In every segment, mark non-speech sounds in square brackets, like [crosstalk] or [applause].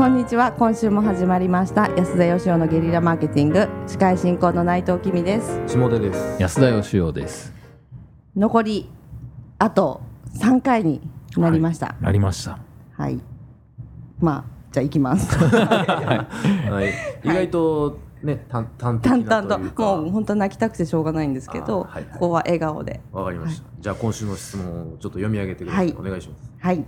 こんにちは。今週も始まりました。安田義雄のゲリラマーケティング。司会進行の内藤君です。下出です。安田義雄です。残りあと3回になりました。なりました。はい、まあじゃあ行きます。はい、意外とね淡々的淡々なというか。と。もう本当泣きたくてしょうがないんですけど、はいはい。ここは笑顔で。わかりました、じゃあ今週の質問をちょっと読み上げてください、はい。お願いします。はい。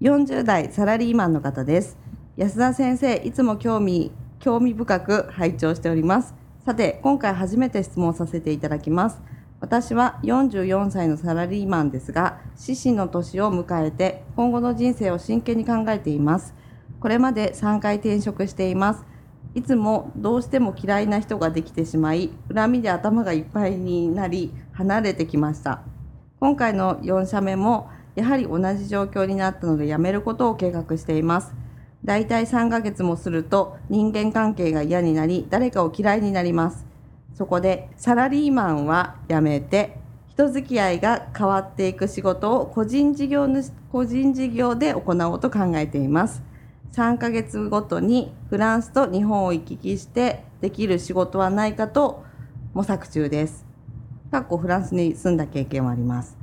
40代サラリーマンの方です安田先生いつも興味興味深く拝聴しております。さて今回初めて質問させていただきます。私は44歳のサラリーマンですが獅子の年を迎えて今後の人生を真剣に考えています。これまで3回転職しています。いつもどうしても嫌いな人ができてしまい恨みで頭がいっぱいになり離れてきました。今回の4社目もやはり同じ状況になったので辞めることを計画しています。だいたい3ヶ月もすると人間関係が嫌になり誰かを嫌いになりますそこでサラリーマンは辞めて人付き合いが変わっていく仕事を個人事業主個人事業で行おうと考えています3ヶ月ごとにフランスと日本を行き来してできる仕事はないかと模索中です。かっこフランスに住んだ経験はあります。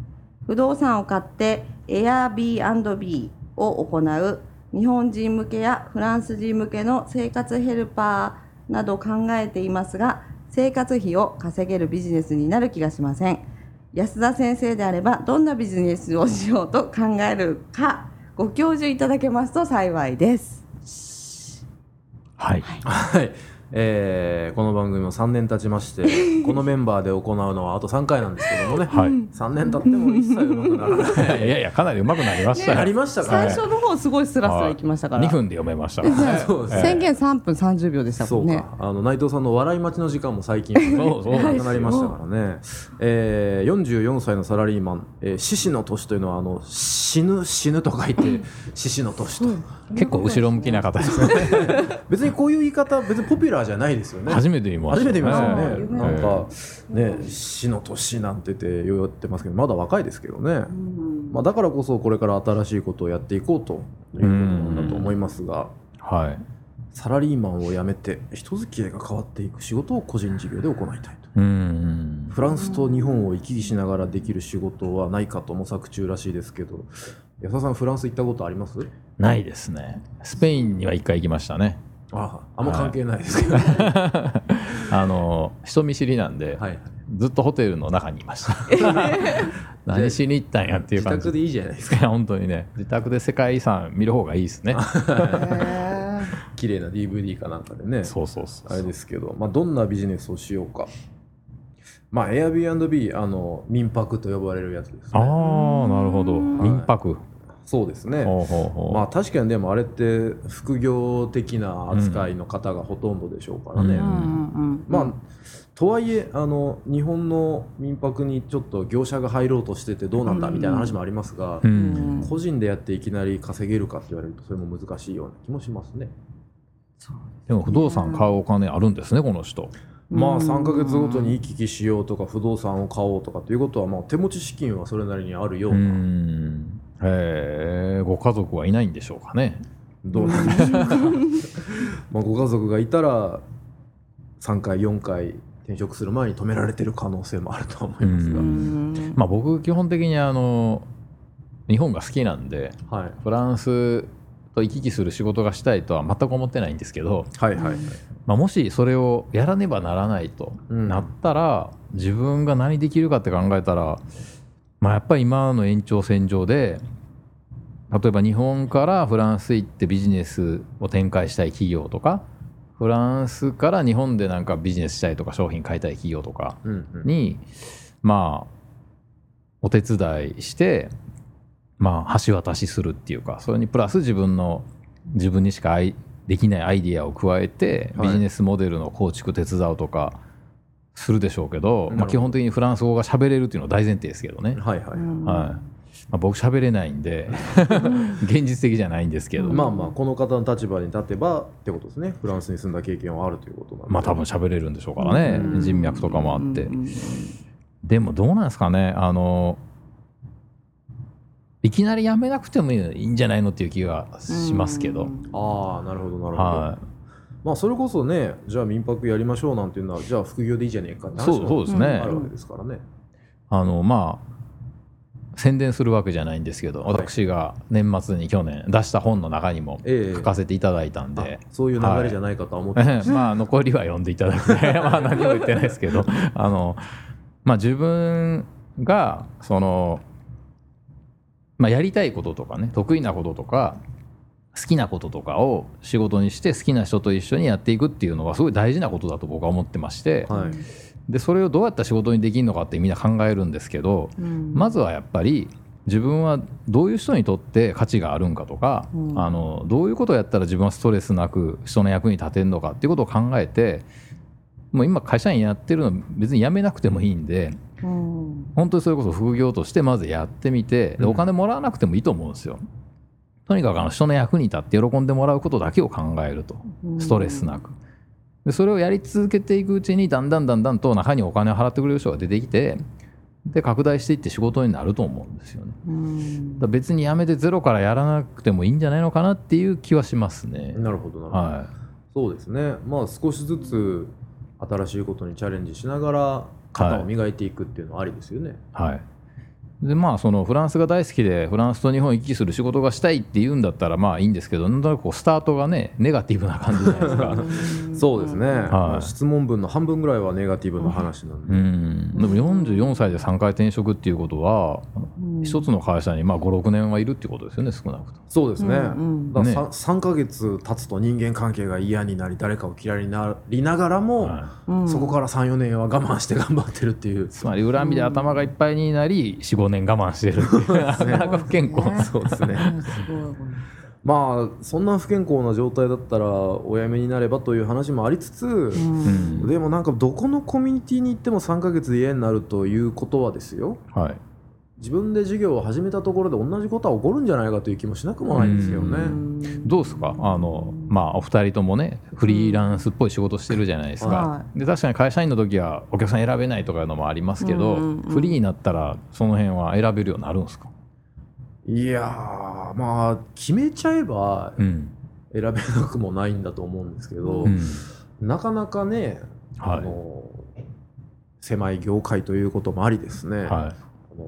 不動産を買って Airbnb を行う日本人向けやフランス人向けの生活ヘルパーなどを考えていますが生活費を稼げるビジネスになる気がしません。安田先生であればどんなビジネスをしようと考えるかご教授いただけますと幸いです。はい。はい、えーこの番組も3年経ちまして [laughs] このメンバーで行うのはあと3回なんですけどもね、はい。3年経っても一切うまくならない。[laughs] いやいやかなり上手くなりましたよ。なりましたかね最初の方すごいスラスラい。きましたから。2分で読めました。からねそうですね。宣言3分30秒でしたそうもんね。か。あの内藤さんの笑い待ちの時間も最近そうそう。なくなりましたからね、えー、44歳のサラリーマン、えー、獅子の年というのはあの死ぬ死ぬと書いて獅子の年と、結構後ろ向きな方ですね。[laughs] 別にこういう言い方別にポピュラーじゃないですよね。初めて見ました初めて見ましたよね、ええな。んかね死の年なんて言って言ってますけどまだ若いですけどね、まあ、だからこそこれから新しいことをやっていこうということなんだと思いますがはい。サラリーマンを辞めて人付き合いが変わっていく仕事を個人事業で行いたいと。うんフランスと日本を行き来しながらできる仕事はないかと模索中らしいですけど。安田さんフランス行ったことあります？ないですね。スペインには1回行きましたね。ああんま関係ないですけど、[laughs] あの人見知りなんで、はい、ずっとホテルの中にいました。[laughs] 何しに行ったんやっていう自感じ。宅でいいじゃないですか。本当にね自宅で世界遺産見る方がいいですね。へ [laughs] 綺麗な DVD かなんかでね。そうそうそう。あれですけど、まあ、どんなビジネスをしようか。まあ、Airbnb、あの、民泊と呼ばれるやつですああね。なるほど。民泊。そうですね。ほうほうほう。まあ、確かにでもあれって副業的な扱いの方がほとんどでしょうからね。うんーうん。うんまあ、とはいえ、あの、日本の民泊にちょっと業者が入ろうとしててどうなんだみたいな話もありますが、ううん。ん個人でやっていきなり稼げるかって言われるとそれも難しいような気もしますね。でも不動産買うお金あるんですねこの人まあ3か月ごとに行き来しようとか不動産を買おうとかということはまあ手持ち資金はそれなりにあるよううな、えご家族はいないんでしょうかね。どうなんでしょう。か [laughs] まあご家族がいたら3回4回転職する前に止められてる可能性もあるとは思いますが、まあ僕基本的にあの日本が好きなんではい、フランスと行き来する仕事がしたいとは全く思ってないんですけど、はいはいはい。まあ、もしそれをやらねばならないとうん。なったら、自分が何できるかって考えたら、まあ、やっぱり今の延長線上で例えば日本からフランス行ってビジネスを展開したい企業とかフランスから日本でなんかビジネスしたいとか商品買いたい企業とかうんうん。にまあお手伝いしてまあ橋渡しするっていうかそれにプラス自分の自分にしかできないアイディアを加えてはい。ビジネスモデルの構築手伝うとかするでしょうけど、なるほど。まあ、基本的にフランス語が喋れるっていうのは大前提ですけどね、はいはい、うん。はい。まあ、僕喋れないんで [laughs] 現実的じゃないんですけど、まあまあこの方の立場に立てばってことですね。フランスに住んだ経験はあるということなんで。まあ多分喋れるんでしょうからね、うん。人脈とかもあって、でもどうなんですかね。あのいきなりやめなくてもいいんじゃないのっていう気がしますけど、うん。ああなるほどなるほど、はまあそれこそねじゃあ民泊やりましょうなんていうのはじゃあ副業でいいじゃねえかって話そうそうですね。あるわけですからね、あのまあ宣伝するわけじゃないんですけど、はい。私が年末に去年出した本の中にもええ。書かせていただいたんで、あそういう流れじゃないかとは思って。ました、まあ残りは読んでいただくね [laughs] まあ何も言ってないですけど。あの、まあ、自分がその、まあ、やりたいこととかね得意なこととか好きなこととかを仕事にして好きな人と一緒にやっていくっていうのはすごい大事なことだと僕は思ってまして、はい。でそれをどうやったら仕事にできるのかってみんな考えるんですけどうん。まずはやっぱり自分はどういう人にとって価値があるんかとか、うん。あのどういうことをやったら自分はストレスなく人の役に立てるのかっていうことを考えてもう今会社員やってるの別に辞めなくてもいいんでうん本当にそれこそ副業としてまずやってみてお金もらわなくてもいいと思うんですよ。とにかくあの人の役に立って喜んでもらうことだけを考えるとストレスなく。でそれをやり続けていくうちにだんだんだんだんと中にお金を払ってくれる人が出てきてで拡大していって仕事になると思うんですよね。うんだ別にやめてゼロからやらなくてもいいんじゃないのかなっていう気はしますね。なるほどはそうですねまあ少しずつ新しいことにチャレンジしながら肩を磨いていくっていうのはありですよね、い、はいでまあそのフランスが大好きでフランスと日本を行き来する仕事がしたいって言うんだったらまあいいんですけどなんとなくこうスタートがねネガティブな感じじゃないですか。そうですね、はい。質問文の半分ぐらいはネガティブな話なんで、うん、でも44歳で3回転職っていうことはうん。一つの会社にまあ56年はいるっていうことですよね少なくとも。そうですね、うんうん。だからね。3, ヶ月経つと人間関係が嫌になり誰かを嫌いになりながらも、はい。うん。そこから34年は我慢して頑張ってるっていう。つまり恨みで頭がいっぱいになり45年我慢してるっていう。なかなか不健康。そうですね。まあそんな不健康な状態だったらお辞めになればという話もありつつ、うん。でもなんかどこのコミュニティに行っても3ヶ月で嫌になるということはですよ。はい自分で授業を始めたところで同じことは起こるんじゃないかという気もしなくもないんですよね。うん。どうですか？あの、まあ、お二人ともねフリーランスっぽい仕事してるじゃないですか、はで確かに会社員の時はお客さん選べないとかいうのもありますけど、うんうんうん。フリーになったらその辺は選べるようになるんですか、いやーまあ決めちゃえばうん。選べなくもないんだと思うんですけど、うん。なかなかね、はい。あの狭い業界ということもありですね、はあの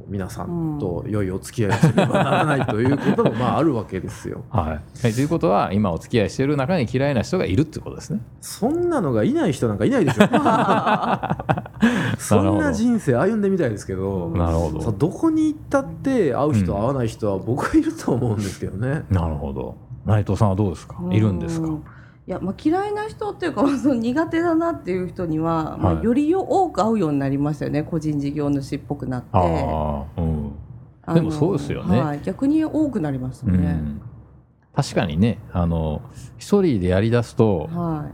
皆さんと良いお付き合いをしねばならないということもまああるわけですよ。い [laughs] はいはい、ということは今お付き合いしてる中に嫌いな人がいるってことですね。そんなのがいない人なんかいないでしょ。[laughs] [laughs] そんな人生歩んでみたいですけど、なるほどさどこに行ったって会う人、うん会わない人は僕はいると思うんですけどね。なるほど内藤さんはどうですか？いるんですか？ういやまあ、嫌いな人っていうか [laughs] その苦手だなっていう人には、まはい。あ、より多く会うようになりましたよね。個人事業主っぽくなって。ああうん。あのでもそうですよね。はい、逆に多くなりましたね、うん、確かにねあの一人でやりだすとはい。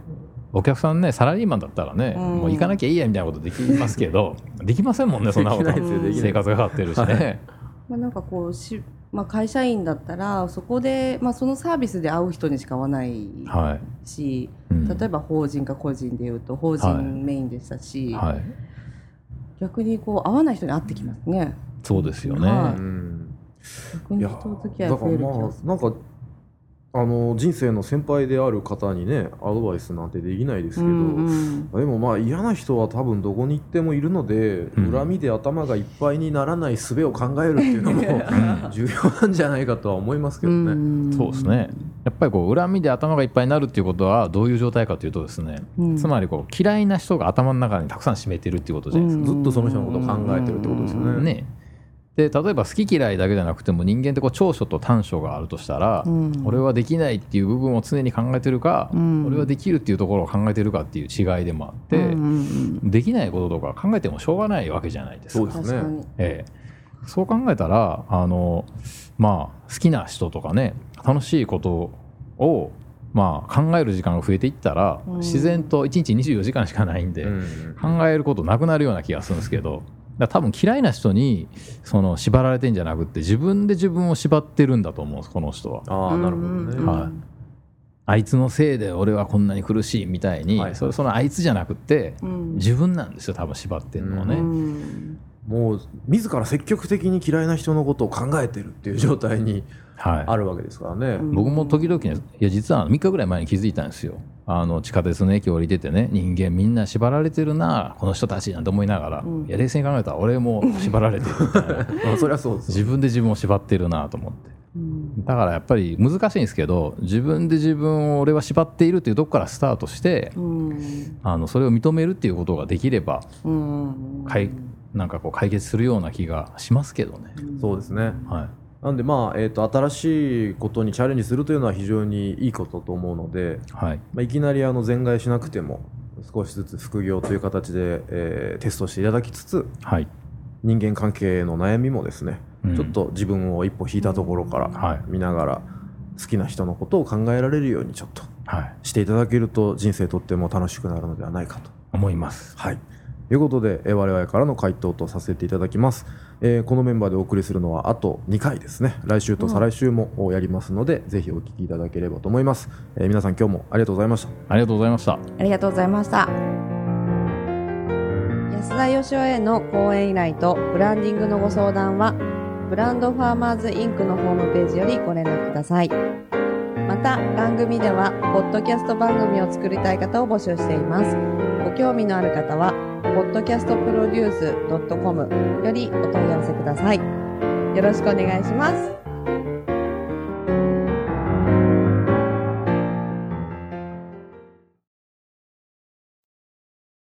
お客さんねサラリーマンだったらね、うん。もう行かなきゃいいやみたいなことできますけどできませんもんねそんなこと。生活がかかってるしね、[laughs] まあ、なんかこうし、まあ、会社員だったらそこで、まあ、そのサービスで会う人にしか会わないはい。し、うん。例えば法人か個人でいうと法はい人メインでしたし、はい、逆にこう会わない人に会ってきますね。そうですよね、逆に人付き合い増える気がますあなんかあの人生の先輩である方にねアドバイスなんてできないですけど、うんうん。でもまあ嫌な人は多分どこに行ってもいるので、うん。恨みで頭がいっぱいにならない術を考えるっていうのも [laughs] 重要なんじゃないかとは思いますけどね。ん。そうですね。やっぱりこう恨みで頭がいっぱいになるっていうことはどういう状態かというとですね、うん。つまりこう嫌いな人が頭の中にたくさん占めてるっていうことじゃないですか、ずっとその人のことを考えてるってことですよね。ねで例えば好き嫌いだけじゃなくても人間ってこう長所と短所があるとしたら、うん。俺はできないっていう部分を常に考えてるか、うん。俺はできるっていうところを考えてるかっていう違いでもあって、うんうんうんできないこととか考えてもしょうがないわけじゃないですか。そうですね。ええ、そう考えたらあの、まあ、好きな人とかね楽しいことを、まあ、考える時間が増えていったら、うん。自然と1日24時間しかないんで、うん。考えることなくなるような気がするんですけどだ多分嫌いな人にその縛られてんじゃなくって自分で自分を縛ってるんだと思うこの人は。ああなるほどね。うんはいあいつのせいで俺はこんなに苦しいみたいに、はいそれそのあいつじゃなくってうん自分なんですよ多分縛ってるのはね。うんもう自ら積極的に嫌いな人のことを考えてるっていう状態にはい。あるわけですからね。僕も時々ねいや実は3日ぐらい前に気づいたんですよ。あの地下鉄の駅降りててね人間みんな縛られてるなこの人たちなんて思いながら、いや冷静に考えたら俺も縛られてるみたいな。[laughs] まあそりゃそうですよ。自分で自分を縛ってるなと思って。だからやっぱり難しいんですけど自分で自分を俺は縛っているっていうとこからスタートして、うん。あのそれを認めるっていうことができればうん。かいなんかこう解決するような気がしますけどね。そうですね。はいなんでまあ、えー、と新しいことにチャレンジするというのは非常にいいことと思うので、はいまあ、いきなりあの全買いしなくても少しずつ副業という形で、えーテストしていただきつつはい人間関係の悩みもですね、うんちょっと自分を一歩引いたところからはい見ながら好きな人のことを考えられるようにちょっとはいしていただけると人生とっても楽しくなるのではないかと。思います。はいということで、えー我々からの回答とさせていただきます、えーこのメンバーでお送りするのはあと2回ですね。来週と再来週もやりますので、ぜひお聞きいただければと思います、えー皆さん今日もありがとうございました。ありがとうございました。ありがとうございました。安田義雄への講演依頼とブランディングのご相談はブランドファーマーズインクのホームページよりご連絡ください。また番組ではポッドキャスト番組を作りたい方を募集しています。ご興味のある方は podcastproduce.com よりお問い合わせください。よろしくお願いします。